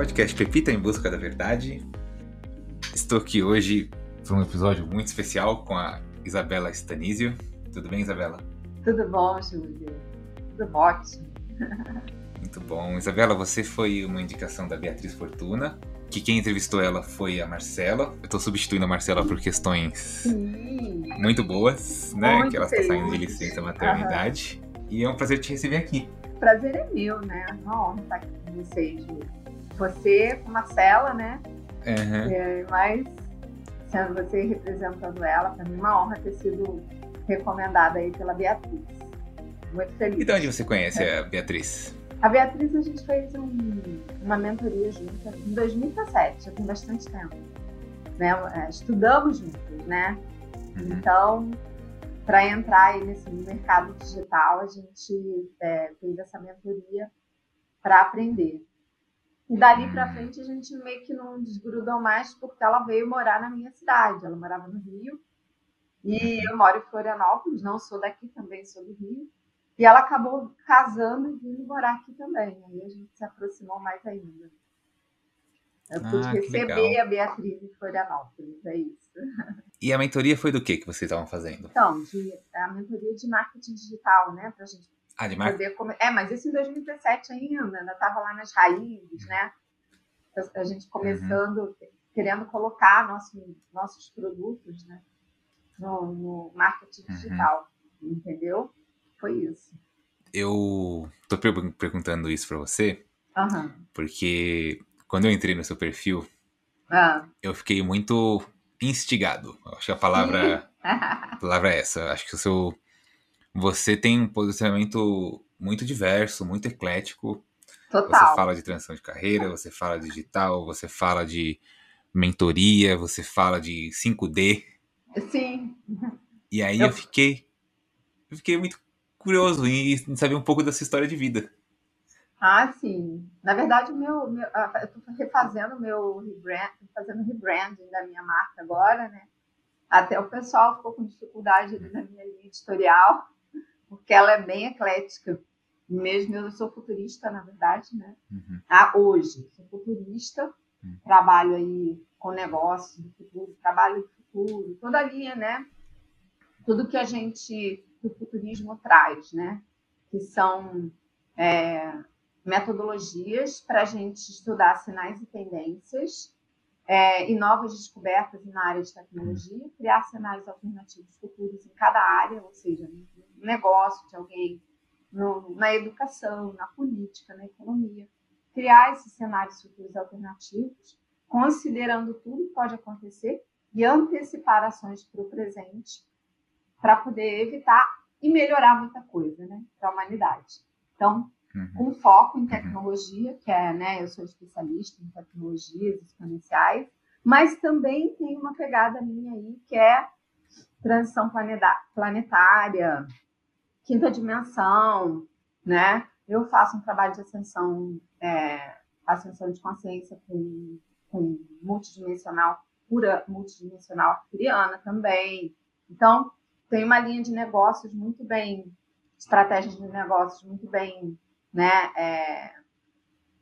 podcast Pepita em Busca da Verdade. Estou aqui hoje para um episódio muito especial com a Isabela Stanisio. Tudo bem, Isabela? Tudo bom, Júlio. Tudo ótimo. Muito bom. Isabela, você foi uma indicação da Beatriz Fortuna, que quem entrevistou ela foi a Marcela. Eu estou substituindo a Marcela por questões Sim. muito boas, né? Muito que ela está saindo de licença maternidade. E é um prazer te receber aqui. Prazer é meu, né? Uma honra estar aqui com vocês, Júlio. Você com Marcela, né? Aham. É, mas sendo você representando ela, para mim é uma honra ter sido recomendada aí pela Beatriz. Muito feliz. E de onde você conhece a Beatriz? A Beatriz, a gente fez um- uma mentoria junta em 2017, já tem bastante tempo. Né? É, Estudamos juntos, né? Uhum. Então, para entrar aí nesse mercado digital, a gente é, fez essa mentoria para aprender. E dali para frente a gente meio que não desgrudou mais porque ela veio morar na minha cidade. Ela morava no Rio e eu moro em Florianópolis, não sou daqui, também sou do Rio. E ela acabou casando e vindo morar aqui também. Aí a gente se aproximou mais ainda. Eu pude Ah, receber legal. a Beatriz em Florianópolis, é isso. E a mentoria foi do que que vocês estavam fazendo? Então, de, a mentoria de marketing digital, né? Para a gente Ah, de marca? poder come... É, mas isso em 2017 ainda, ainda estava lá nas raízes, né? A- gente começando, querendo colocar nosso, nossos produtos, né? No, no marketing Uhum. digital, entendeu? Foi isso. Eu tô per- perguntando isso pra você Aham. porque quando eu entrei no seu perfil, Ah. eu fiquei muito instigado. Acho que a palavra, a palavra é essa. Acho que o seu você tem um posicionamento muito diverso, muito eclético. Você Total. fala de transição de carreira, você fala de digital, você fala de mentoria, você fala de 5D. Sim. E aí Eu- eu fiquei eu fiquei muito curioso em saber um pouco dessa história de vida. Ah, sim. Na verdade, meu, meu, eu estou refazendo meu rebrand, fazendo rebranding da minha marca agora, né? Até o pessoal ficou com dificuldade ali na minha linha editorial, porque ela é bem eclética. Mesmo eu sou futurista, na verdade, né? Uhum. Ah, hoje, sou futurista, Hum. trabalho aí com negócios do futuro, trabalho do futuro, toda a linha, né? Tudo que a gente, que o futurismo traz, né? Que são é, metodologias para a gente estudar sinais e tendências é, e novas descobertas na área de tecnologia, criar cenários alternativos futuros em cada área, ou seja, no negócio de alguém, no- na educação, na política, na economia, criar esses cenários futuros alternativos, considerando tudo que pode acontecer e antecipar ações para o presente, para poder evitar e melhorar muita coisa né, para a humanidade. Então, Uhum. com foco em tecnologia, que é, né, eu sou especialista em tecnologias exponenciais, mas também tem uma pegada minha aí, que é transição planetária, quinta dimensão, né? Eu faço um trabalho de ascensão, é, ascensão de consciência com, com multidimensional, pura multidimensional arcturiana também. Então, tem uma linha de negócios muito bem, estratégias de negócios muito bem né, é,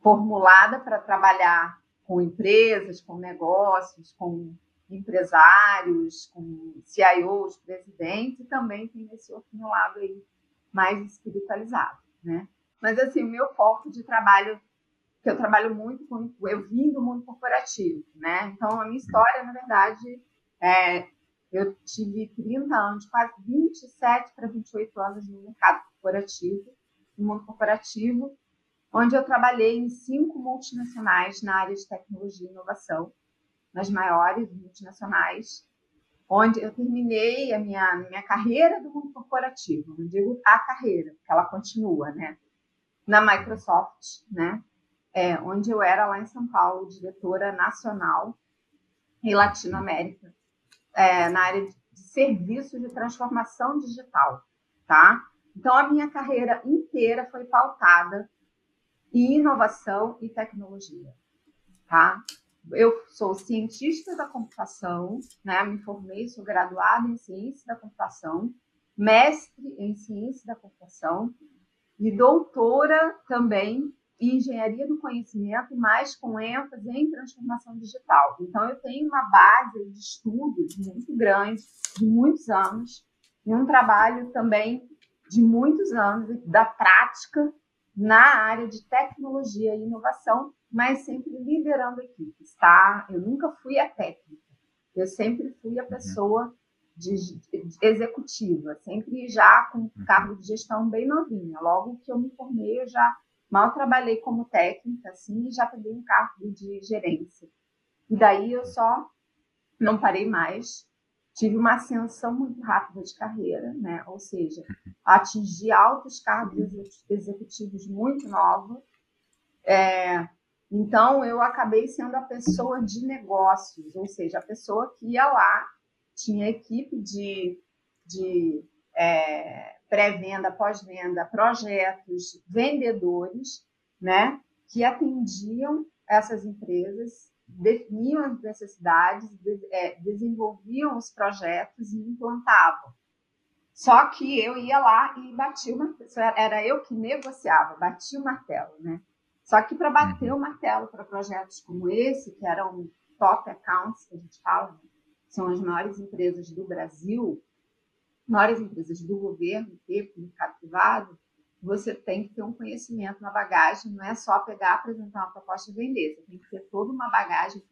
formulada para trabalhar com empresas, com negócios, com empresários, com CIOs, presidentes, e também tem esse outro lado aí mais espiritualizado, né? Mas assim, o meu foco de trabalho, que eu trabalho muito com, eu vim do mundo corporativo, né? Então a minha história, na verdade, é, eu tive 30 anos, quase 27 para 28 anos no mercado corporativo, no mundo corporativo, onde eu trabalhei em cinco multinacionais na área de tecnologia e inovação, nas maiores multinacionais, onde eu terminei a minha, minha carreira do mundo corporativo, não digo a carreira, porque ela continua, né? Na Microsoft, né? É, onde eu era lá em São Paulo, diretora nacional em Latinoamérica, é, na área de serviços de transformação digital, tá? Então, a minha carreira inteira foi pautada em inovação e tecnologia, tá? Eu sou cientista da computação, né? Me formei, sou graduada em ciência da computação, mestre em ciência da computação e doutora também em engenharia do conhecimento, mas com ênfase em transformação digital. Então, eu tenho uma base de estudos muito grande, de muitos anos, e um trabalho também de muitos anos da prática na área de tecnologia e inovação, mas sempre liderando equipes, tá? Eu nunca fui a técnica, eu sempre fui a uhum. pessoa de, de, executiva, sempre já com uhum. cargo de gestão bem novinha. Logo que eu me formei, eu já mal trabalhei como técnica, assim, e já peguei um cargo de gerência. E daí eu só não parei mais. Tive uma ascensão muito rápida de carreira, né? Ou seja, atingi altos cargos executivos muito nova. É, então, eu acabei sendo a pessoa de negócios, ou seja, a pessoa que ia lá tinha equipe de, de é, pré-venda, pós-venda, projetos, vendedores, né, que atendiam essas empresas, definiam as necessidades, de, é, desenvolviam os projetos e implantavam. Só que eu ia lá e batia o martelo, era eu que negociava, batia o martelo, né? Só que para bater uhum. o martelo para projetos como esse, que eram top accounts, que a gente fala, são as maiores empresas do Brasil, maiores empresas do governo e do mercado privado, você tem que ter um conhecimento na bagagem, não é só pegar, apresentar uma proposta e vender, você tem que ter toda uma bagagem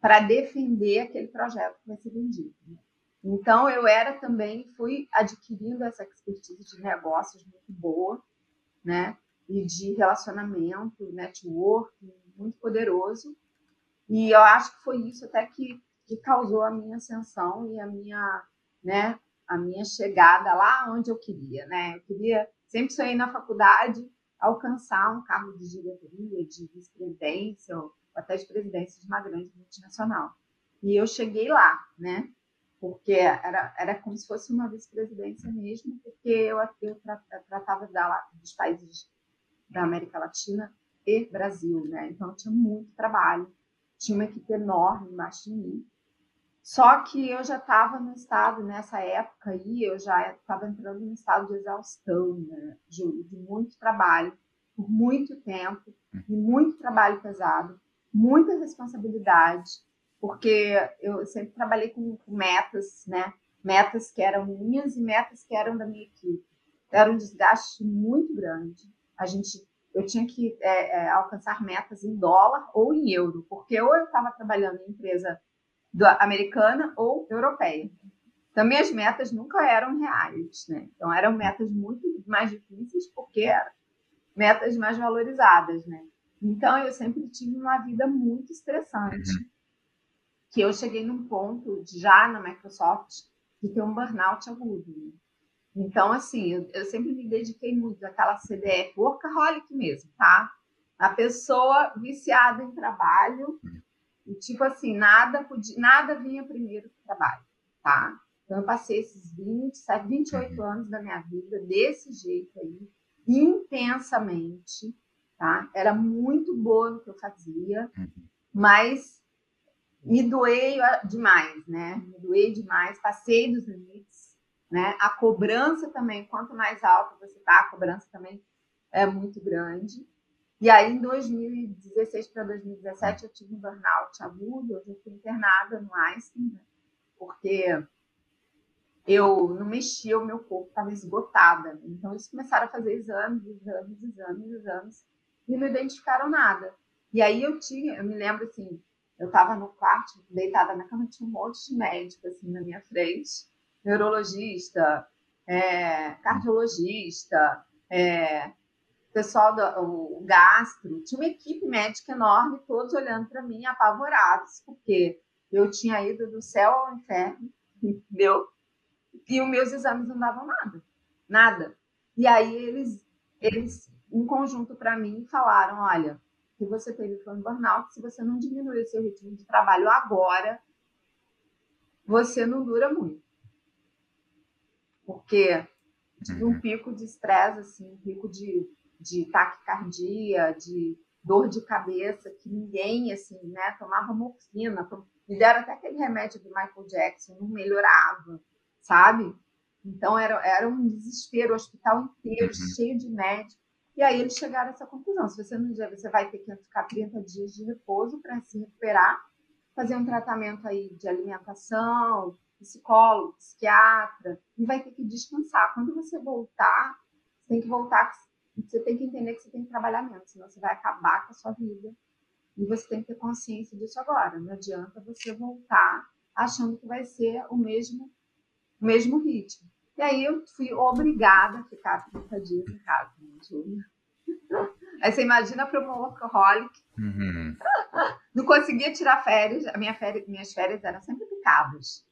para defender aquele projeto que vai ser vendido. Né? Então, eu era também, fui adquirindo essa expertise de negócios muito boa, né? E de relacionamento, networking, muito poderoso. E eu acho que foi isso até que que causou a minha ascensão e a minha, né, a minha chegada lá onde eu queria, né? Eu queria, sempre sonhei na faculdade alcançar um cargo de diretoria, de vice-presidência, ou até de presidência de uma grande multinacional. E eu cheguei lá, né? Porque era, era como se fosse uma vice-presidência mesmo, porque eu, eu tratava da, dos países da América Latina e Brasil, né? Então tinha muito trabalho, tinha uma equipe enorme embaixo de mim. Só que eu já estava no estado, nessa época aí, eu já estava entrando no estado de exaustão, né, Júlio, de muito trabalho, por muito tempo, e muito trabalho pesado, muita responsabilidade, porque eu sempre trabalhei com, com metas, né? Metas que eram minhas e metas que eram da minha equipe. Era um desgaste muito grande. A gente, eu tinha que é, é, alcançar metas em dólar ou em euro, porque ou eu estava trabalhando em empresa americana ou europeia. Também as metas nunca eram reais, né? Então eram metas muito mais difíceis porque eram metas mais valorizadas, né? Então eu sempre tive uma vida muito estressante, uhum. que eu cheguei num ponto já na Microsoft de ter um burnout agudo. Então assim, eu, eu sempre me dediquei muito àquela CDF workaholic mesmo, tá? A pessoa viciada em trabalho, e, tipo assim, nada, podia, nada vinha primeiro do trabalho, tá? Então, eu passei esses 27, 28 uhum. anos da minha vida desse jeito aí, intensamente, tá? Era muito boa no que eu fazia, uhum. mas me doei demais, né? Me doei demais, passei dos limites, né? A cobrança também, quanto mais alta você tá, a cobrança também é muito grande. E aí, em 2016 para 2017, eu tive um burnout agudo, eu fui internada no Einstein, né? porque eu não mexia, o meu corpo estava esgotada. Então, eles começaram a fazer exames, exames, exames, exames, e não identificaram nada. E aí, eu tinha, eu me lembro assim, eu estava no quarto, deitada na cama, tinha um monte de médico assim na minha frente, neurologista, é, cardiologista, é, pessoal do o gastro, tinha uma equipe médica enorme, todos olhando para mim, apavorados, porque eu tinha ido do céu ao inferno, entendeu? E os meus exames não davam nada, nada. E aí eles, eles em conjunto para mim, falaram: olha, que você teve um burnout, se você não diminuir o seu ritmo de trabalho agora, você não dura muito. Porque tive um uhum. pico de estresse, assim, um pico de de taquicardia, de dor de cabeça, que ninguém, assim, né, tomava morfina, me deram até aquele remédio do Michael Jackson, não melhorava, sabe? Então era, era um desespero, o hospital inteiro, uhum. cheio de médicos. E aí eles chegaram a essa conclusão. Se você não você vai ter que ficar 30 dias de repouso para se recuperar, fazer um tratamento aí de alimentação, psicólogo, psiquiatra, e vai ter que descansar. Quando você voltar, você tem que voltar, você tem que entender que você tem que trabalhar menos, senão você vai acabar com a sua vida. E você tem que ter consciência disso agora. Não adianta você voltar achando que vai ser o mesmo, o mesmo ritmo. E aí eu fui obrigada a ficar 30 dias em casa, né, Júlia? Aí você imagina para uma workaholic. Uhum. Não conseguia tirar férias. A minha férias, minhas férias eram sempre picadas.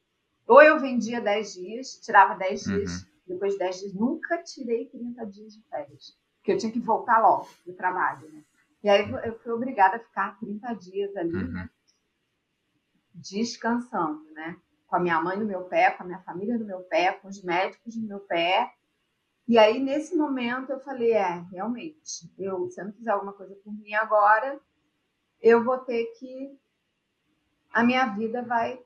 Ou eu vendia 10 dias, tirava 10 uhum. dias, depois de 10 dias, nunca tirei 30 dias de férias. Porque eu tinha que voltar logo do trabalho, né? E aí eu fui obrigada a ficar 30 dias ali, uhum. né? Descansando, né? Com a minha mãe no meu pé, com a minha família no meu pé, com os médicos no meu pé. E aí, nesse momento, eu falei: é, realmente, eu, se eu não fizer alguma coisa por mim agora, eu vou ter que. A minha vida vai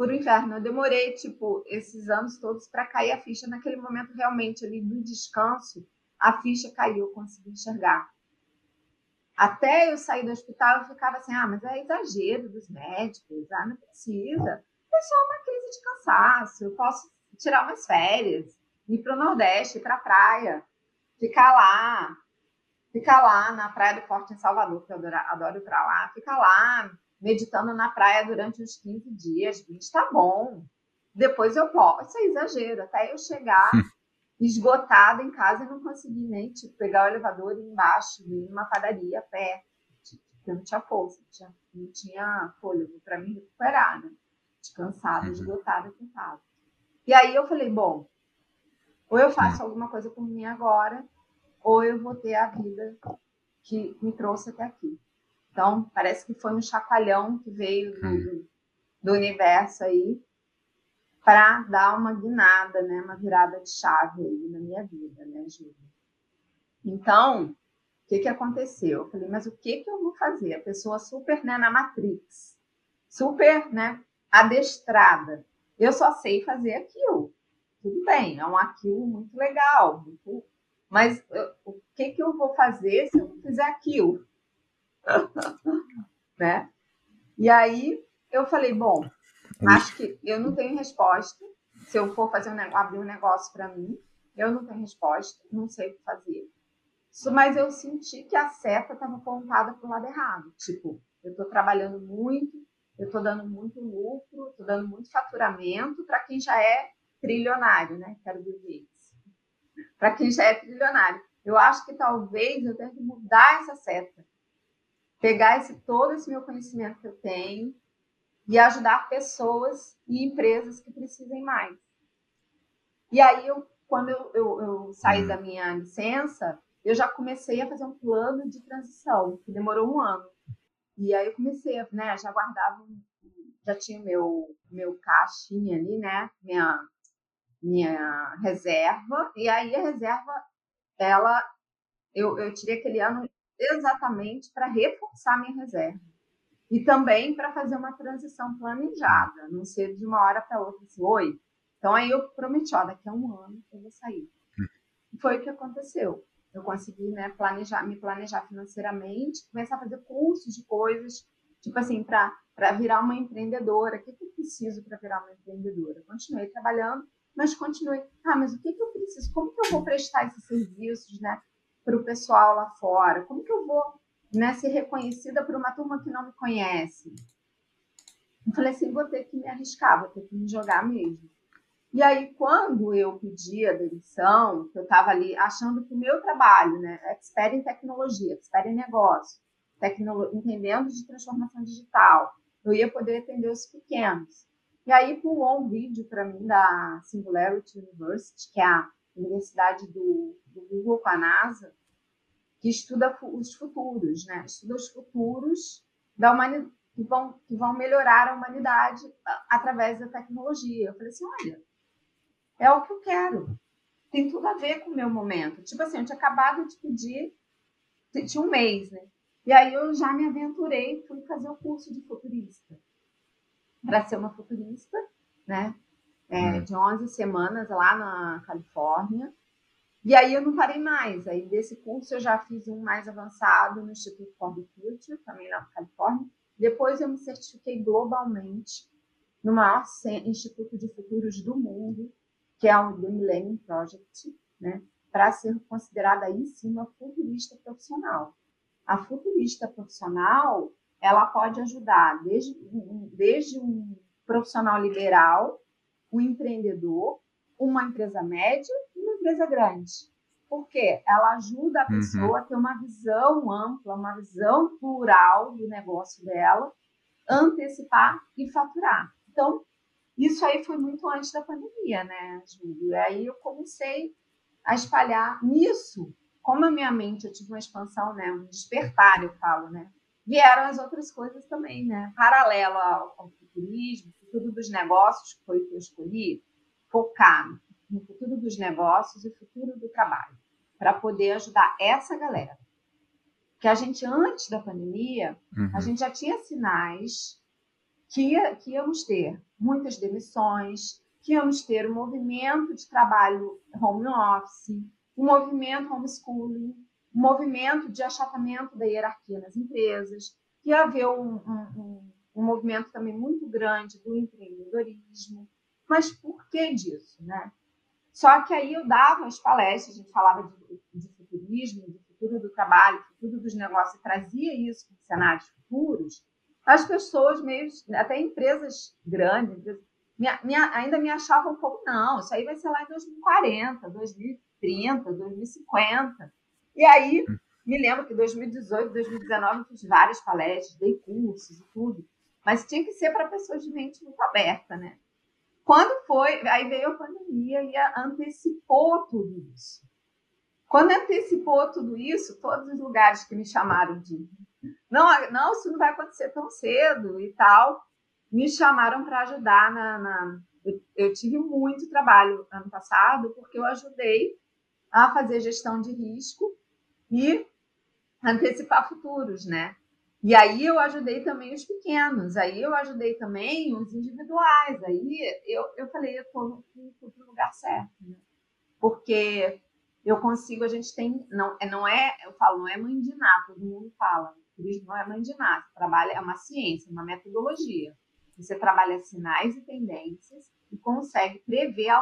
por o inferno. Eu demorei, tipo, esses anos todos para cair a ficha. Naquele momento, realmente, ali do descanso, a ficha caiu, eu consegui enxergar. Até eu sair do hospital, eu ficava assim: ah, mas é exagero dos médicos, ah, não precisa. É só uma crise de cansaço, eu posso tirar umas férias, ir para o Nordeste, ir para a praia, ficar lá, ficar lá na Praia do Forte em Salvador, que eu adoro, adoro ir para lá, ficar lá meditando na praia durante uns 15 dias, 20, tá bom. Depois eu posso. Isso é exagero, até eu chegar hum. esgotada em casa e não conseguir nem tipo, pegar o elevador e ir embaixo, ir numa padaria a pé. Porque não tinha força, não tinha, fôlego para me recuperar, né? Descansada, uhum. esgotada que estava. E aí eu falei, bom, ou eu faço hum. alguma coisa por mim agora, ou eu vou ter a vida que me trouxe até aqui. Então, parece que foi um chacoalhão que veio do, hum. do universo aí para dar uma guinada, né, uma virada de chave aí na minha vida, né, Júlia? Então, o que, que aconteceu? Eu falei, mas o que, que eu vou fazer? A pessoa super né, na Matrix, super né, adestrada. Eu só sei fazer aquilo. Tudo bem, é um aquilo muito legal, muito... mas eu, o que, que eu vou fazer se eu não fizer aquilo? né? E aí eu falei, bom, acho que eu não tenho resposta. Se eu for fazer um abrir um negócio para mim, eu não tenho resposta, não sei o que fazer. Mas eu senti que a seta estava apontada para o lado errado. Tipo, eu estou trabalhando muito, eu estou dando muito lucro, estou dando muito faturamento para quem já é trilionário, né? Quero dizer isso. Para quem já é trilionário. Eu acho que talvez eu tenha que mudar essa seta pegar esse, todo esse meu conhecimento que eu tenho e ajudar pessoas e empresas que precisem mais. E aí, eu, quando eu, eu, eu saí da minha licença, eu já comecei a fazer um plano de transição, que demorou um ano. E aí eu comecei, né, já guardava, já tinha meu meu caixinha ali, né, minha minha reserva. E aí a reserva, ela, eu, eu tirei aquele ano exatamente para reforçar minha reserva. E também para fazer uma transição planejada, não ser de uma hora para outra assim, oi. Então aí eu prometi, ó, daqui a um ano eu vou sair. E foi o que aconteceu. Eu consegui, né, planejar, me planejar financeiramente, começar a fazer cursos de coisas, tipo assim, para virar uma empreendedora. O que, que eu preciso para virar uma empreendedora? Continuei trabalhando, mas continuei. Ah, mas o que, que eu preciso? Como que eu vou prestar esses serviços, né? Para o pessoal lá fora? Como que eu vou né, ser reconhecida por uma turma que não me conhece? Eu falei assim, vou ter que me arriscar, vou ter que me jogar mesmo. E aí, quando eu pedi a demissão, eu estava ali achando que o meu trabalho, né, expert em tecnologia, expert em negócio, tecnolo entendendo de transformação digital, eu ia poder atender os pequenos. E aí pulou um vídeo para mim da Singularity University, que é a universidade do, do Google com a NASA, que estuda os futuros, né? Estuda os futuros da humanidade que vão, que vão melhorar a humanidade através da tecnologia. Eu falei assim, olha, é o que eu quero. Tem tudo a ver com o meu momento. Tipo assim, eu tinha acabado de pedir, tinha um mês, né? E aí eu já me aventurei, fui fazer o curso de futurista. Para ser uma futurista, né? É, hum. De 11 semanas lá na Califórnia. E aí eu não parei mais. Aí desse curso eu já fiz um mais avançado no Instituto for the Future, também na Califórnia. Depois eu me certifiquei globalmente no maior instituto de futuros do mundo, que é o The Millennium Project, né? para ser considerada aí sim uma futurista profissional. A futurista profissional, ela pode ajudar desde, desde um profissional liberal, um empreendedor, uma empresa média e uma empresa grande. Porque ela ajuda a uhum. pessoa uhum. a ter uma visão ampla, uma visão plural do negócio dela, antecipar e faturar. Então, isso aí foi muito antes da pandemia, né, Júlio? E aí eu comecei a espalhar nisso. Como a minha mente, eu tive uma expansão, né, um despertar, eu falo, né? Vieram as outras coisas também, né? Paralelo ao, ao futurismo, futuro dos negócios, que foi o que eu escolhi, focar no futuro dos negócios e futuro do trabalho, para poder ajudar essa galera. Que a gente, antes da pandemia, uhum. a gente já tinha sinais que, que íamos ter muitas demissões, que íamos ter um movimento de trabalho home office, um movimento homeschooling, um movimento de achatamento da hierarquia nas empresas, que ia haver um, um, um movimento também muito grande do empreendedorismo. Mas por que disso? Né? Só que aí eu dava as palestras, a gente falava de, de futurismo, de futuro do trabalho, futuro dos negócios, e trazia isso para cenários futuros, as pessoas meio, até empresas grandes, empresas ainda me achavam como, não, isso aí vai ser lá em 2040, 2030, 2050. E aí, me lembro que em 2018, 2019, eu fiz várias palestras, dei cursos e tudo, mas tinha que ser para pessoas de mente muito aberta, né? Quando foi, aí veio a pandemia e antecipou tudo isso. Quando antecipou tudo isso, todos os lugares que me chamaram de não, não, isso não vai acontecer tão cedo e tal me chamaram para ajudar na, na... Eu, eu, tive muito trabalho ano passado porque eu ajudei a fazer gestão de risco e antecipar futuros, né? E aí eu ajudei também os pequenos, aí eu ajudei também os individuais, aí eu, eu falei, eu estou no, no lugar certo, né? Porque eu consigo, a gente tem, não, é, não é, eu falo, não é mãe de nada, todo mundo fala, turismo não é mãe de nada, trabalha, é uma ciência, uma metodologia. Você trabalha sinais e tendências e consegue prever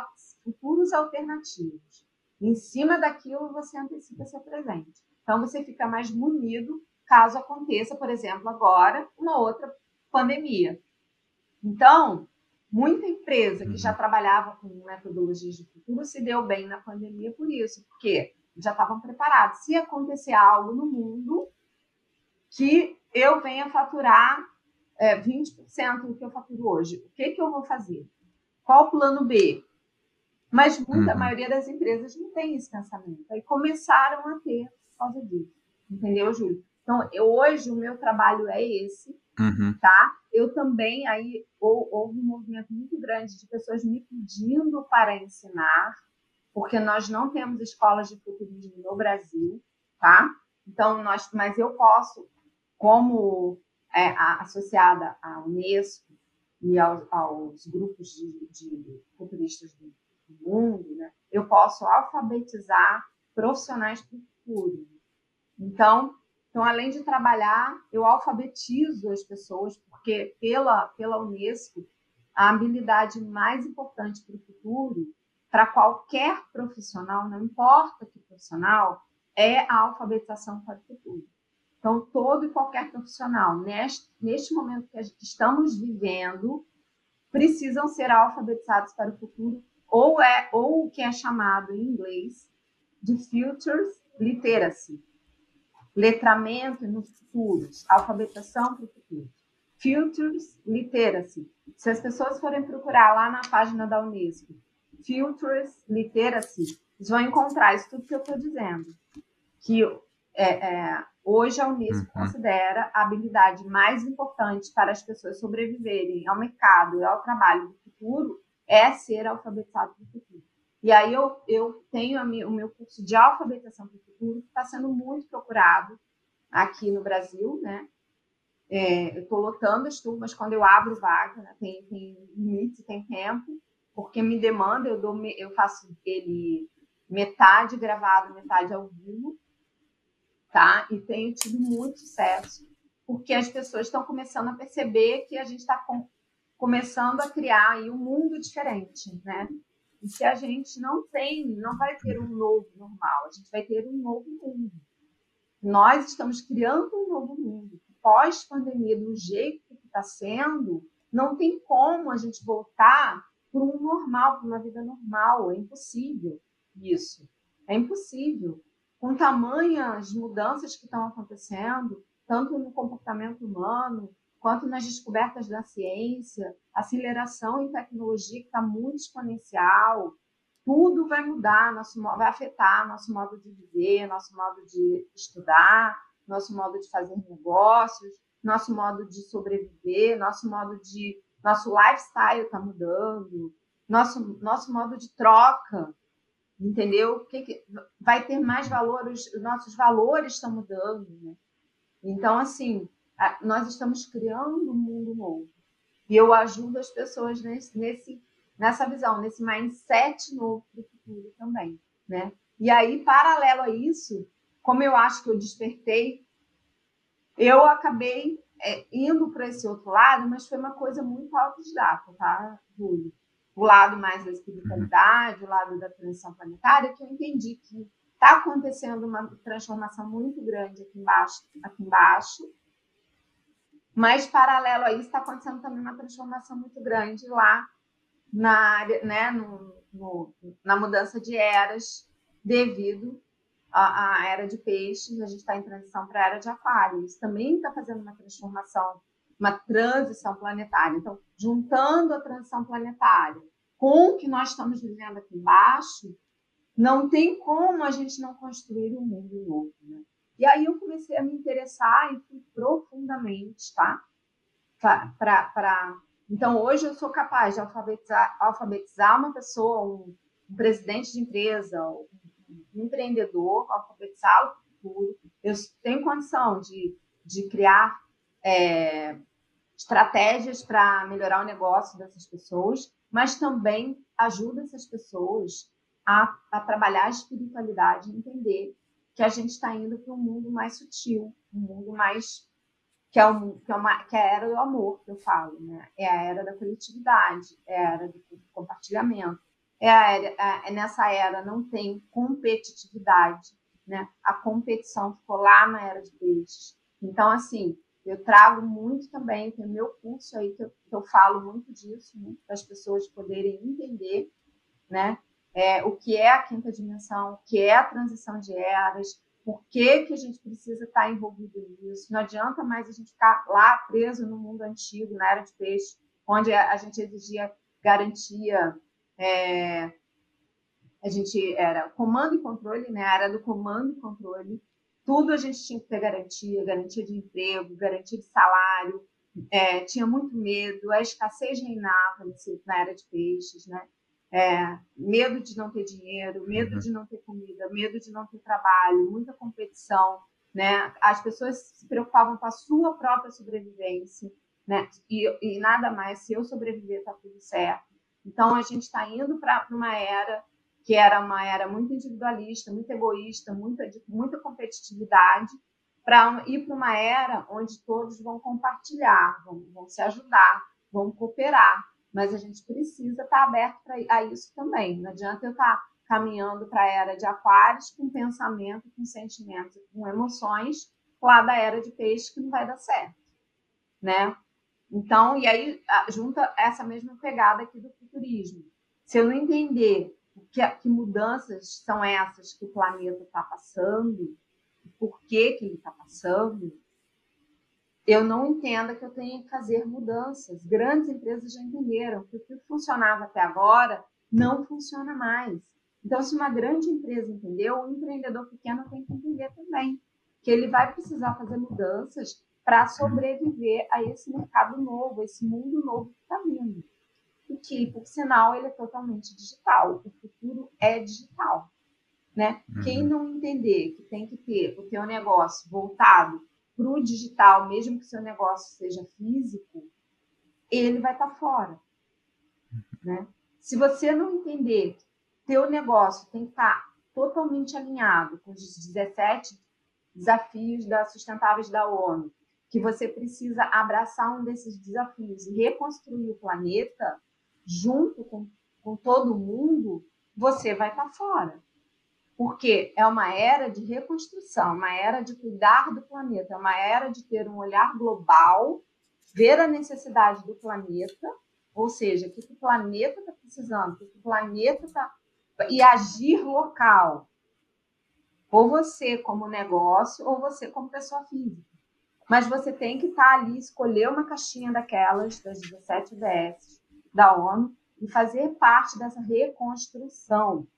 futuros alternativos. Em cima daquilo, você antecipa seu presente. Então, você fica mais munido caso aconteça, por exemplo, agora, uma outra pandemia. Então, muita empresa que já uhum. trabalhava com metodologias de futuro se deu bem na pandemia por isso, porque já estavam preparados. Se acontecer algo no mundo que eu venha faturar é, 20% do que eu faturo hoje. O que, que eu vou fazer? Qual o plano B? Mas muita, uhum. a maioria das empresas não tem esse pensamento. Aí começaram a ter por causa disso. Entendeu, Júlio? Então, eu, hoje o meu trabalho é esse, uhum. tá? Eu também, aí houve um movimento muito grande de pessoas me pedindo para ensinar, porque nós não temos escolas de futurismo no Brasil, tá? Então, nós, mas eu posso, como é, associada à Unesco e aos, aos grupos de, de futuristas do, do, mundo, né, eu posso alfabetizar profissionais para o futuro. Então, então, além de trabalhar, eu alfabetizo as pessoas, porque pela, pela Unesco, a habilidade mais importante para o futuro, para qualquer profissional, não importa que profissional, é a alfabetização para o futuro. Então, todo e qualquer profissional, neste, neste momento que estamos vivendo, precisam ser alfabetizados para o futuro, ou é ou o que é chamado em inglês de Futures Literacy, letramento nos futuros, alfabetização para o futuro. Futures Literacy. Se as pessoas forem procurar lá na página da Unesco, Futures Literacy, eles vão encontrar isso tudo que eu estou dizendo. Que é, é, Hoje, a Unesco uhum. considera a habilidade mais importante para as pessoas sobreviverem ao mercado e ao trabalho do futuro é ser alfabetizado para o futuro. E aí eu, eu tenho o meu curso de alfabetização para o futuro, que está sendo muito procurado aqui no Brasil, né? É, eu estou lotando as turmas quando eu abro vaga, né? tem, tem limite, tem tempo, porque me demanda, eu, dou, eu faço ele metade gravado, metade ao vivo, tá? E tenho tido muito sucesso, porque as pessoas estão começando a perceber que a gente está com, começando a criar aí um mundo diferente, né? E que a gente não tem, não vai ter um novo normal, a gente vai ter um novo mundo. Nós estamos criando um novo mundo. Pós-pandemia, do jeito que está sendo, não tem como a gente voltar para um normal, para uma vida normal. É impossível isso. É impossível. Com tamanhas mudanças que estão acontecendo, tanto no comportamento humano, quanto nas descobertas da ciência, aceleração em tecnologia que está muito exponencial, tudo vai mudar, nosso, vai afetar nosso modo de viver, nosso modo de estudar, nosso modo de fazer negócios, nosso modo de sobreviver, nosso modo de. Nosso lifestyle está mudando, nosso, nosso modo de troca, entendeu? Que, que vai ter mais valor, os, nossos valores estão mudando, né? Então, assim, nós estamos criando um mundo novo. E eu ajudo as pessoas nesse, nesse nessa visão, nesse mindset novo para o futuro também, né? E aí, paralelo a isso, como eu acho que eu despertei, eu acabei é, indo para esse outro lado, mas foi uma coisa muito autodidata, tá, Júlio? O lado mais da espiritualidade, o lado da transição planetária, que eu entendi que está acontecendo uma transformação muito grande aqui embaixo, aqui embaixo, mas paralelo a isso está acontecendo também uma transformação muito grande lá na área, né, no, no, na mudança de eras devido à, à era de peixes. A gente está em transição para a era de aquário. Isso também está fazendo uma transformação, uma transição planetária. Então, juntando a transição planetária com o que nós estamos vivendo aqui embaixo, não tem como a gente não construir um mundo novo. Né? E aí eu comecei a me interessar e fui profundamente, tá? Para então, hoje eu sou capaz de alfabetizar, alfabetizar uma pessoa, um, um presidente de empresa, um, empreendedor, alfabetizá-lo futuro. Eu tenho condição de, de criar é, estratégias para melhorar o negócio dessas pessoas, mas também ajuda essas pessoas a, a trabalhar a espiritualidade entender que a gente está indo para um mundo mais sutil, um mundo mais que é, um, que, é uma, que é a era do amor que eu falo, né? É a era da coletividade, é a era do compartilhamento. É, a era, é, é nessa era não tem competitividade, né? A competição ficou lá na era de peixes. Então, assim, eu trago muito também, tem meu curso aí que eu, que eu falo muito disso, né? para as pessoas poderem entender, né? É, o que é a quinta dimensão, o que é a transição de eras, por que, que a gente precisa estar envolvido nisso. Não adianta mais a gente ficar lá preso no mundo antigo, na era de peixe, onde a gente exigia garantia. É, a gente era comando e controle, né? Era do comando e controle. Tudo a gente tinha que ter garantia, garantia de emprego, garantia de salário. É, tinha muito medo, a escassez reinava na era de peixes, né? É, medo de não ter dinheiro, medo uhum. de não ter comida, medo de não ter trabalho, muita competição, né? As pessoas se preocupavam com a sua própria sobrevivência, né? E, e nada mais, se eu sobreviver, tá tudo certo. Então a gente está indo para uma era que era uma era muito individualista, muito egoísta, muita, muita competitividade, para ir para uma era onde todos vão compartilhar, vão, vão se ajudar, vão cooperar mas a gente precisa estar aberto pra, a isso também. Não adianta eu estar caminhando para a era de aquários com pensamento, com sentimentos, com emoções, lá da era de peixe que não vai dar certo, né? Então, e aí junta essa mesma pegada aqui do futurismo. Se eu não entender que, que mudanças são essas que o planeta está passando, por que, que ele está passando, eu não entenda que eu tenho que fazer mudanças. Grandes empresas já entenderam que o que funcionava até agora não funciona mais. Então, se uma grande empresa entendeu, o empreendedor pequeno tem que entender também que ele vai precisar fazer mudanças para sobreviver a esse mercado novo, a esse mundo novo que está vindo. E que, por sinal, ele é totalmente digital. O futuro é digital. Né? Uhum. Quem não entender que tem que ter o teu negócio voltado para o digital, mesmo que seu negócio seja físico, ele vai estar tá fora. Né? Se você não entender que teu negócio tem que estar tá totalmente alinhado com os 17 desafios da sustentáveis da ONU, que você precisa abraçar um desses desafios e reconstruir o planeta junto com, com todo mundo, você vai estar tá fora. Porque é uma era de reconstrução, uma era de cuidar do planeta, uma era de ter um olhar global, ver a necessidade do planeta, ou seja, o que o planeta está precisando, o que o planeta está. e agir local. Ou você como negócio, ou você como pessoa física mas você tem que estar tá ali, escolher uma caixinha daquelas, das 17 ODS da ONU, e fazer parte dessa reconstrução.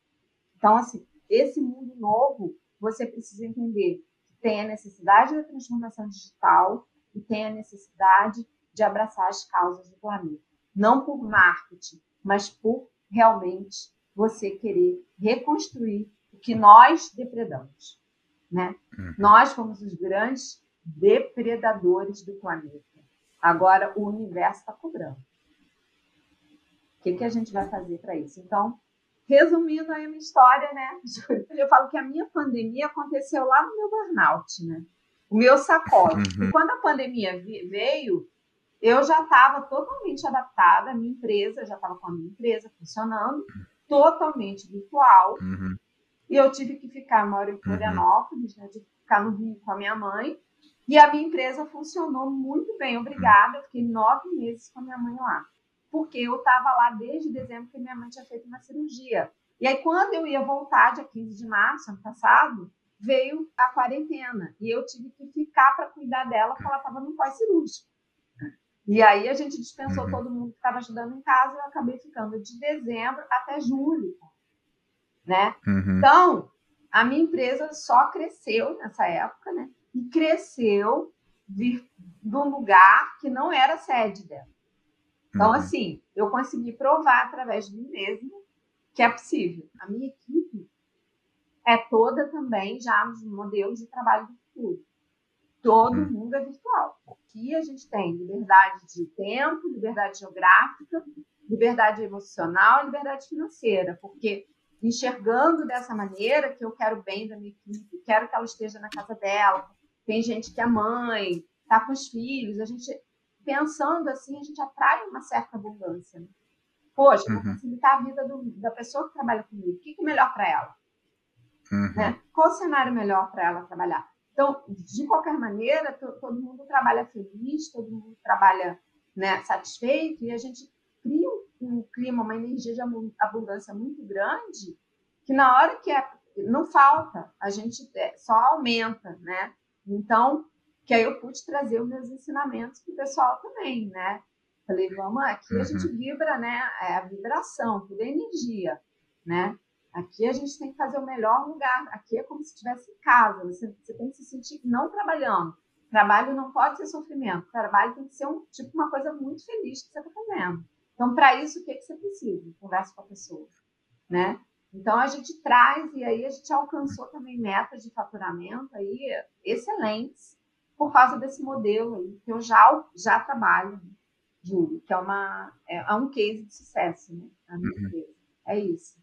Então, assim, esse mundo novo, você precisa entender que tem a necessidade da transformação digital e tem a necessidade de abraçar as causas do planeta. Não por marketing, mas por realmente você querer reconstruir o que nós depredamos. Né? Uhum. Nós fomos os grandes depredadores do planeta. Agora o universo está cobrando. O que, que a gente vai fazer para isso? Então, resumindo aí a minha história, né? Eu falo que a minha pandemia aconteceu lá no meu burnout, né? O meu sacode. Uhum. E quando a pandemia veio, eu já estava totalmente adaptada, a minha empresa, já estava com a minha empresa funcionando, totalmente virtual. Uhum. E eu tive que ficar, eu moro em Florianópolis, né? Tive que ficar no Rio com a minha mãe. E a minha empresa funcionou muito bem, obrigada. Eu fiquei nove meses com a minha mãe lá. Porque eu estava lá desde dezembro que minha mãe tinha feito uma cirurgia. E aí, quando eu ia voltar, dia 15 de março, ano passado, veio a quarentena. E eu tive que ficar para cuidar dela, porque ela estava no pós-cirúrgico. E aí a gente dispensou uhum. todo mundo que estava ajudando em casa e eu acabei ficando de dezembro até julho. Né? Uhum. Então, a minha empresa só cresceu nessa época, né? e cresceu de, de um lugar que não era sede dela. Então, uhum. assim, eu consegui provar através de mim mesma que é possível. A minha equipe é toda também já nos modelos de trabalho do futuro. Todo uhum. mundo é virtual. Aqui a gente tem liberdade de tempo, liberdade geográfica, liberdade emocional e liberdade financeira, porque enxergando dessa maneira que eu quero bem da minha equipe, quero que ela esteja na casa dela, tem gente que é mãe, está com os filhos. A gente, pensando assim, a gente atrai uma certa abundância. Né? Poxa, uhum. vou facilitar a vida do, da pessoa que trabalha comigo. O que, que é melhor para ela? Uhum. Né? Qual o cenário melhor para ela trabalhar? Então, de qualquer maneira, todo mundo trabalha feliz, todo mundo trabalha né, satisfeito, e a gente cria um, um clima, uma energia de abundância muito grande, que na hora que é, não falta, a gente é, só aumenta, né? Então, que aí eu pude trazer os meus ensinamentos para o pessoal também, né? Falei, vamos, aqui a gente uhum. vibra, né? É a vibração, tudo é energia, né? Aqui a gente tem que fazer o melhor lugar. Aqui é como se estivesse em casa. Você, você tem que se sentir não trabalhando. Trabalho não pode ser sofrimento. Trabalho tem que ser um, tipo uma coisa muito feliz que você está fazendo. Então, para isso, o que, que você precisa? Conversa com a pessoa, né? Então a gente traz e aí a gente alcançou também metas de faturamento aí excelentes por causa desse modelo aí que eu já já trabalho, Júlio, que é uma é, é um case de sucesso, né? A minha uhum. empresa. É isso.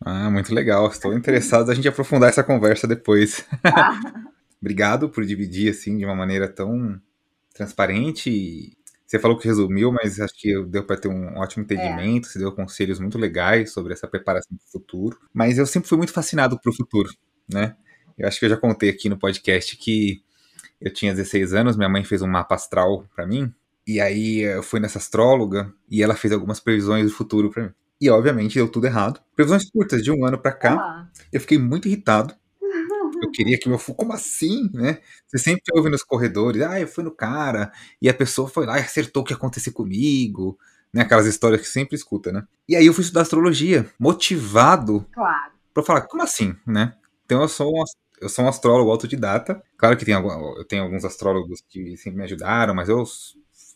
Ah, muito legal. Estou interessado a gente aprofundar essa conversa depois. Ah. Obrigado por dividir assim de uma maneira tão transparente você falou que resumiu, mas acho que deu para ter um ótimo entendimento, é. você deu conselhos muito legais sobre essa preparação para o futuro. Mas eu sempre fui muito fascinado para o futuro, né? Eu acho que eu já contei aqui no podcast que eu tinha 16 anos, minha mãe fez um mapa astral para mim, e aí eu fui nessa astróloga e ela fez algumas previsões do futuro para mim. E obviamente deu tudo errado. Previsões curtas, de um ano para cá. Ah. Eu fiquei muito irritado eu queria que meu filho, como assim, né? Você sempre ouve nos corredores, ah, eu fui no cara, e a pessoa foi lá e acertou o que ia acontecer comigo, né? Aquelas histórias que sempre escuta, né? E aí eu fui estudar astrologia, motivado claro. pra falar, como assim, né? Então eu sou um, eu sou um astrólogo autodidata. Claro que tem, eu tenho alguns astrólogos que sempre me ajudaram, mas eu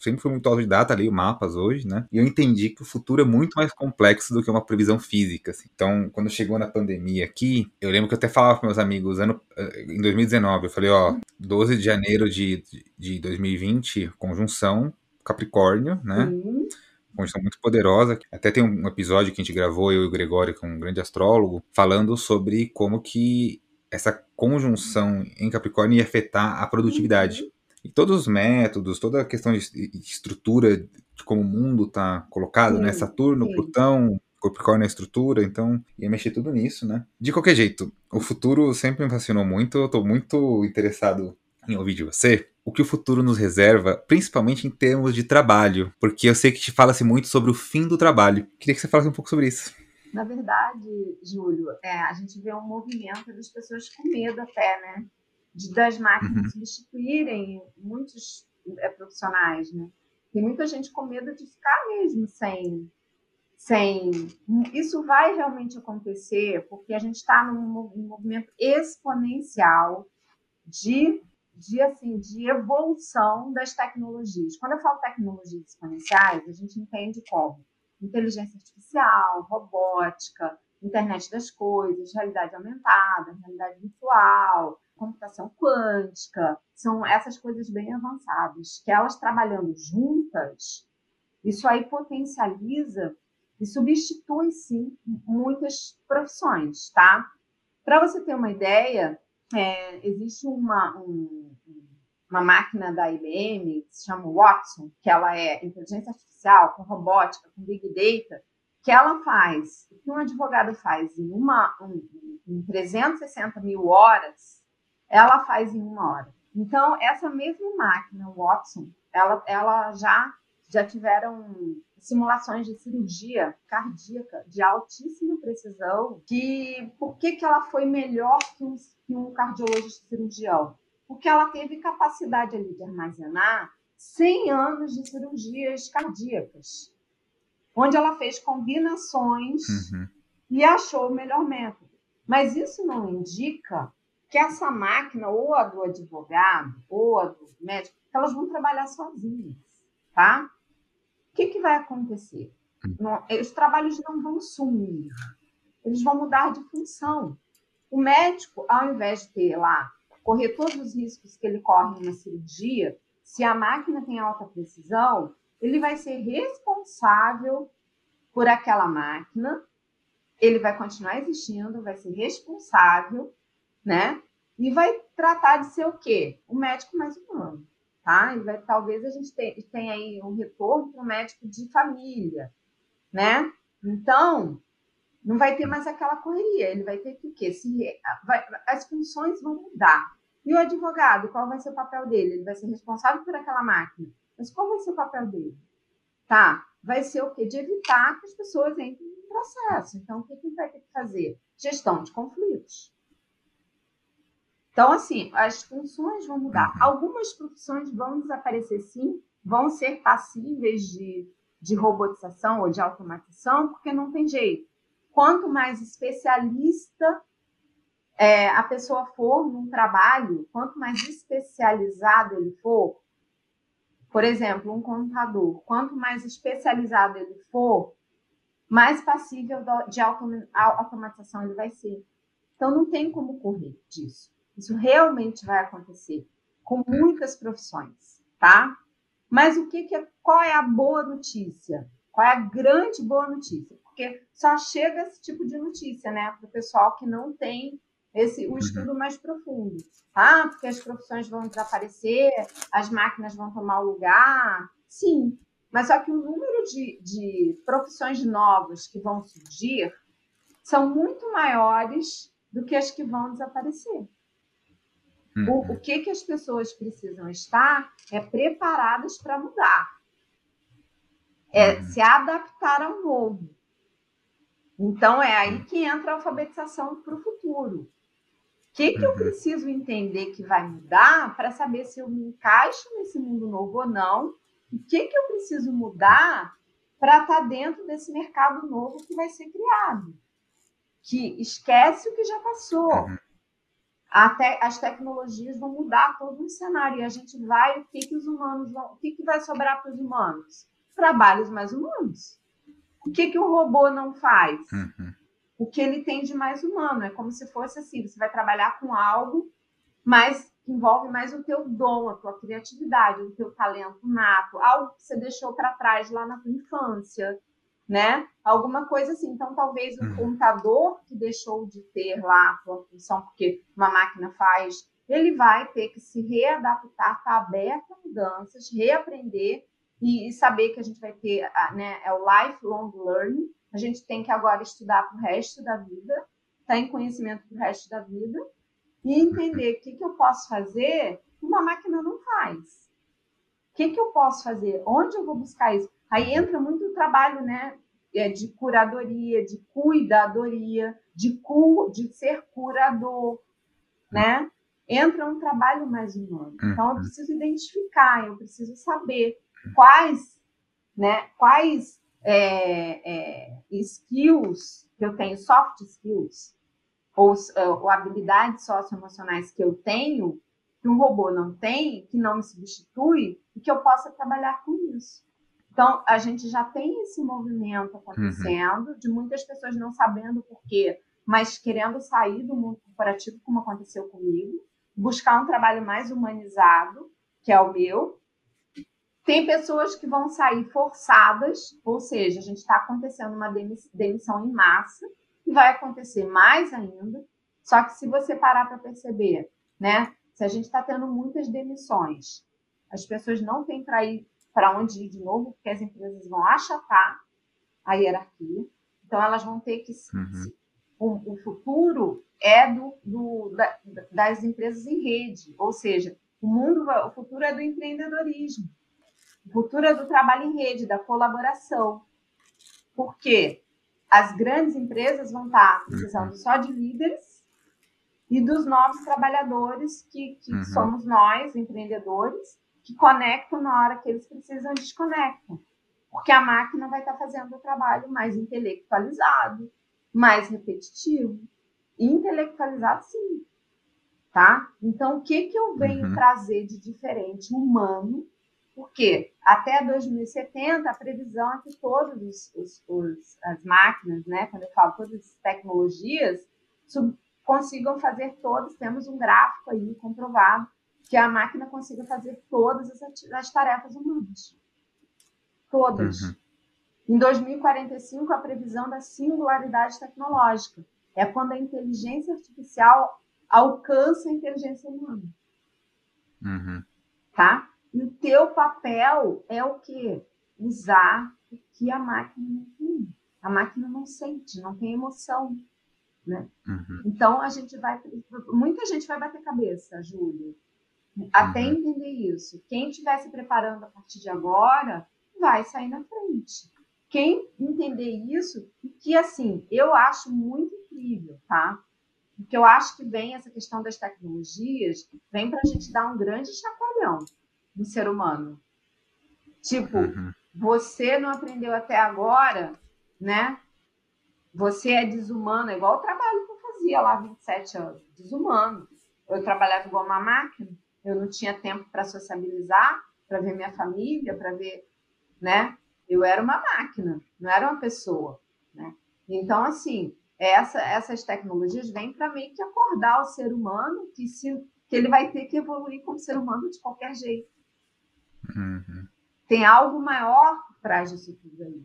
sempre fui muito autodidata, leio mapas hoje, né? E eu entendi que o futuro é muito mais complexo do que uma previsão física. Assim. Então, quando chegou na pandemia aqui, eu lembro que eu até falava com meus amigos ano, eh, em 2019, eu falei, ó, 12 de janeiro de, de 2020, conjunção Capricórnio, né? Uhum. condição muito poderosa. Até tem um episódio que a gente gravou, eu e o Gregório, com um grande astrólogo, falando sobre como que essa conjunção em Capricórnio ia afetar a produtividade. Uhum. E todos os métodos, toda a questão de estrutura de como o mundo está colocado, né? sim, né? Saturno, sim. Plutão, Capricórnio é estrutura, então ia mexer tudo nisso, né? De qualquer jeito, o futuro sempre me fascinou muito, eu tô muito interessado em ouvir de você o que o futuro nos reserva, principalmente em termos de trabalho, porque eu sei que te fala-se muito sobre o fim do trabalho. Queria que você falasse um pouco sobre isso. Na verdade, Júlio, é, a gente vê um movimento das pessoas com medo até, né? De, das máquinas uhum. substituírem muitos é, profissionais, né? Tem muita gente com medo de ficar mesmo sem, sem. Isso vai realmente acontecer porque a gente está num, num movimento exponencial de de assim de evolução das tecnologias. Quando eu falo tecnologias exponenciais, a gente entende como inteligência artificial, robótica, internet das coisas, realidade aumentada, realidade virtual, computação quântica, são essas coisas bem avançadas, que elas trabalhando juntas, isso aí potencializa e substitui sim muitas profissões, tá? Para você ter uma ideia, é, existe uma, um, uma máquina da IBM que se chama Watson, que ela é inteligência artificial, com robótica, com big data, que ela faz, o que um advogado faz em, uma, um, em 360 mil horas, ela faz em uma hora. Então, essa mesma máquina, Watson, ela, ela já, já tiveram simulações de cirurgia cardíaca de altíssima precisão, que por que, que ela foi melhor que um, que um cardiologista cirurgião? Porque ela teve capacidade ali de armazenar 100 anos de cirurgias cardíacas, onde ela fez combinações uhum. e achou o melhor método. Mas isso não indica que essa máquina, ou a do advogado, ou a do médico, elas vão trabalhar sozinhas, tá? que, que vai acontecer? Hum. Não, os trabalhos não vão sumir, eles vão mudar de função. O médico, ao invés de ter lá, correr todos os riscos que ele corre na cirurgia, se a máquina tem alta precisão, ele vai ser responsável por aquela máquina, ele vai continuar existindo, vai ser responsável, né? E vai tratar de ser o quê? O médico mais humano tá? E vai, talvez a gente tenha aí um retorno para o médico de família, né? Então, não vai ter mais aquela correria, ele vai ter que o quê? Se, vai, as funções vão mudar. E o advogado, qual vai ser o papel dele? Ele vai ser responsável por aquela máquina. Mas qual vai ser o papel dele? Tá? Vai ser o quê? De evitar que as pessoas entrem no processo. Então, o que, que ele vai ter que fazer? Gestão de conflitos. Então, assim, as funções vão mudar. Uhum. Algumas profissões vão desaparecer, sim, vão ser passíveis de, de robotização ou de automatização, porque não tem jeito. Quanto mais especialista é, a pessoa for num trabalho, quanto mais especializado ele for, por exemplo, um contador, quanto mais especializado ele for, mais passível de automatização ele vai ser. Então, não tem como correr disso. Isso realmente vai acontecer com muitas profissões, tá? Mas o que, que é, qual é a boa notícia? Qual é a grande boa notícia? Porque só chega esse tipo de notícia, né, para o pessoal que não tem esse o uhum. estudo mais profundo, tá? Porque as profissões vão desaparecer, as máquinas vão tomar o lugar, sim. Mas só que o número de, de profissões novas que vão surgir são muito maiores do que as que vão desaparecer. Uhum. O, o que, que as pessoas precisam estar é preparadas para mudar. É uhum. se adaptar ao novo. Então, é aí que entra a alfabetização para o futuro. O que, que eu uhum. preciso entender que vai mudar para saber se eu me encaixo nesse mundo novo ou não? O que, que eu preciso mudar para estar dentro desse mercado novo que vai ser criado? Que esquece o que já passou. Uhum até as tecnologias vão mudar todo o cenário e a gente vai o que que os humanos vão, o que que vai sobrar para os humanos? Trabalhos mais humanos. O que que o robô não faz? Uhum. O que ele tem de mais humano é como se fosse assim, você vai trabalhar com algo, mas que envolve mais o teu dom, a tua criatividade, o teu talento nato, algo que você deixou para trás lá na tua infância, né? Alguma coisa assim. Então, talvez o um uhum. computador que deixou de ter lá a sua função, porque uma máquina faz, ele vai ter que se readaptar, estar tá aberto a mudanças, reaprender e, e, saber que a gente vai ter, né? É o lifelong learning. A gente tem que agora estudar para o resto da vida, estar tá em conhecimento para o resto da vida e entender o que, que eu posso fazer que uma máquina não faz. O que, que eu posso fazer? Onde eu vou buscar isso? Aí entra muito o trabalho né, é, de curadoria, de cuidadoria, de, cu, de ser curador, né? Entra um trabalho mais humano. Então, eu uhum. preciso identificar, eu preciso saber quais, né, quais é, é, skills que eu tenho, soft skills, ou, é, ou habilidades socioemocionais que eu tenho, que um robô não tem, que não me substitui, e que eu possa trabalhar com isso. Então, a gente já tem esse movimento acontecendo, uhum. de muitas pessoas não sabendo por quê, mas querendo sair do mundo corporativo, como aconteceu comigo, buscar um trabalho mais humanizado, que é o meu. Tem pessoas que vão sair forçadas, ou seja, a gente está acontecendo uma demissão em massa, e vai acontecer mais ainda. Só que se você parar para perceber, né? Se a gente está tendo muitas demissões, as pessoas não têm para ir para onde ir de novo, porque as empresas vão achatar a hierarquia. Então elas vão ter que uhum. o, o, futuro é do, do da, das empresas em rede, ou seja, o mundo, o futuro é do empreendedorismo, é do trabalho em rede, da colaboração. Por quê? as grandes empresas vão estar precisando uhum. só de líderes e dos novos trabalhadores, que, que uhum. somos nós, empreendedores, que conectam na hora que eles precisam, desconectam. Porque a máquina vai estar fazendo o trabalho mais intelectualizado, mais repetitivo. E intelectualizado, sim. Tá? Então, o que, que eu venho uhum. trazer de diferente humano porque até 2070 a previsão é que todas os, os, os, as máquinas, né, quando eu falo todas as tecnologias, sub, consigam fazer todas. Temos um gráfico aí comprovado que a máquina consiga fazer todas as, as tarefas humanas. Todas. Uhum. Em 2045, a previsão da singularidade tecnológica é quando a inteligência artificial alcança a inteligência humana. Uhum. Tá? E o teu papel é o quê? Usar o que a máquina não tem. A máquina não sente, não tem emoção. Né? Uhum. Então a gente vai. Muita gente vai bater cabeça, Júlio, até uhum. entender isso. Quem estiver se preparando a partir de agora vai sair na frente. Quem entender isso, que assim, eu acho muito incrível, tá? Porque eu acho que vem essa questão das tecnologias, vem para a gente dar um grande chacoalhão do ser humano. Tipo, uhum. você não aprendeu até agora, né? Você é desumano, é igual o trabalho que eu fazia lá 27 anos, desumano. Eu trabalhava igual uma máquina, eu não tinha tempo para sociabilizar, para ver minha família, para ver, né? Eu era uma máquina, não era uma pessoa, né? Então, assim, essa, essas tecnologias vêm para meio que acordar o ser humano que, se, que ele vai ter que evoluir como ser humano de qualquer jeito. Uhum. Tem algo maior por trás disso tudo aí,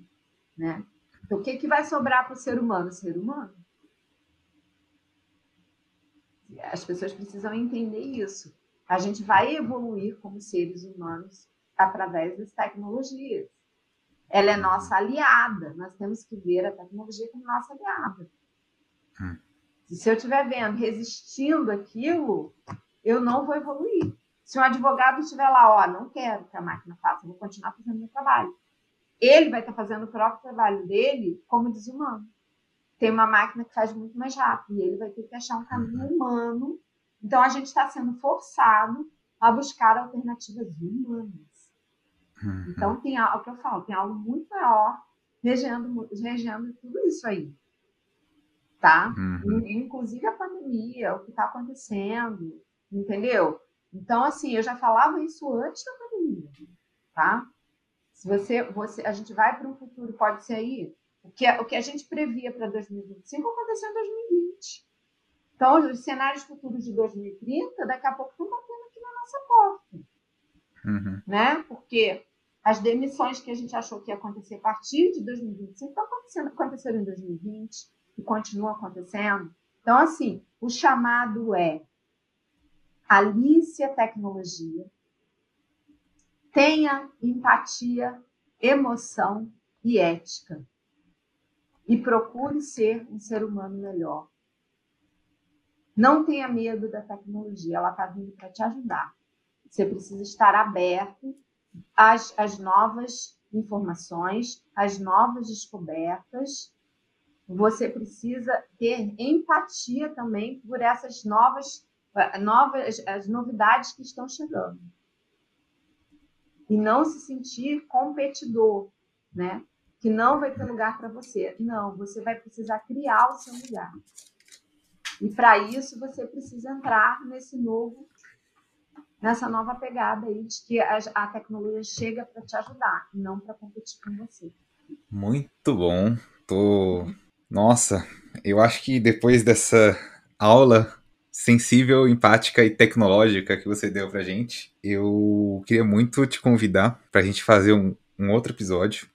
né? Então, o que, que vai sobrar para o ser humano? O ser humano. As pessoas precisam entender isso. A gente vai evoluir como seres humanos através das tecnologias. Ela é nossa aliada. Nós temos que ver a tecnologia como nossa aliada. Hum. Se eu estiver vendo, resistindo aquilo, eu não vou evoluir. Se um advogado estiver lá, ó, não quero que a máquina faça, vou continuar fazendo meu trabalho. Ele vai estar fazendo o próprio trabalho dele como desumano. Tem uma máquina que faz muito mais rápido e ele vai ter que achar um caminho uhum. humano. Então a gente está sendo forçado a buscar alternativas humanas. Uhum. Então tem algo é que eu falo, tem algo muito maior regendo, regendo tudo isso aí. Tá? Uhum. Inclusive a pandemia, o que está acontecendo, entendeu? Então, assim, eu já falava isso antes da pandemia, tá? Se você, você a gente vai para um futuro, pode ser aí, o que, o que a gente previa para 2025 aconteceu em 2020. Então, os cenários futuros de 2030, daqui a pouco estão batendo aqui na nossa porta. Uhum. Né? Porque as demissões que a gente achou que ia acontecer a partir de 2025 estão acontecendo, aconteceram em 2020 e continuam acontecendo. Então, assim, o chamado é alice a tecnologia, tenha empatia, emoção e ética. E procure ser um ser humano melhor. Não tenha medo da tecnologia, ela está vindo para te ajudar. Você precisa estar aberto às, às novas informações, às novas descobertas. Você precisa ter empatia também por essas novas, novas as novidades que estão chegando. E não se sentir competidor, né? Que não vai ter lugar para você. Não, você vai precisar criar o seu lugar. E para isso você precisa entrar nesse novo, nessa nova pegada aí de que a, a tecnologia chega para te ajudar, não para competir com você. Muito bom. Tô... Nossa, eu acho que depois dessa aula sensível, empática e tecnológica que você deu pra gente, eu queria muito te convidar pra gente fazer um, um outro episódio,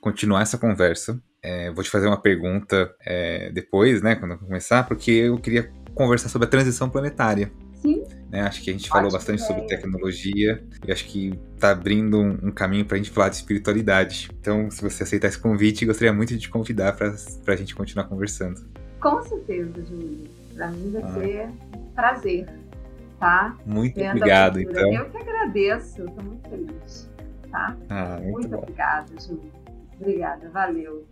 continuar essa conversa. É, vou te fazer uma pergunta é, depois, né, quando eu começar, porque eu queria conversar sobre a transição planetária. Sim. Né, acho que a gente falou bastante ideia. sobre tecnologia e acho que está abrindo um, um caminho para a gente falar de espiritualidade. Então, se você aceitar esse convite, gostaria muito de te convidar para a gente continuar conversando. Com certeza, Júlio. Para mim vai ah. ser um prazer, tá? Muito Vendo obrigado, então. Eu que agradeço, estou muito feliz, tá? Ah, muito, muito obrigada, Júlio. Obrigada, valeu.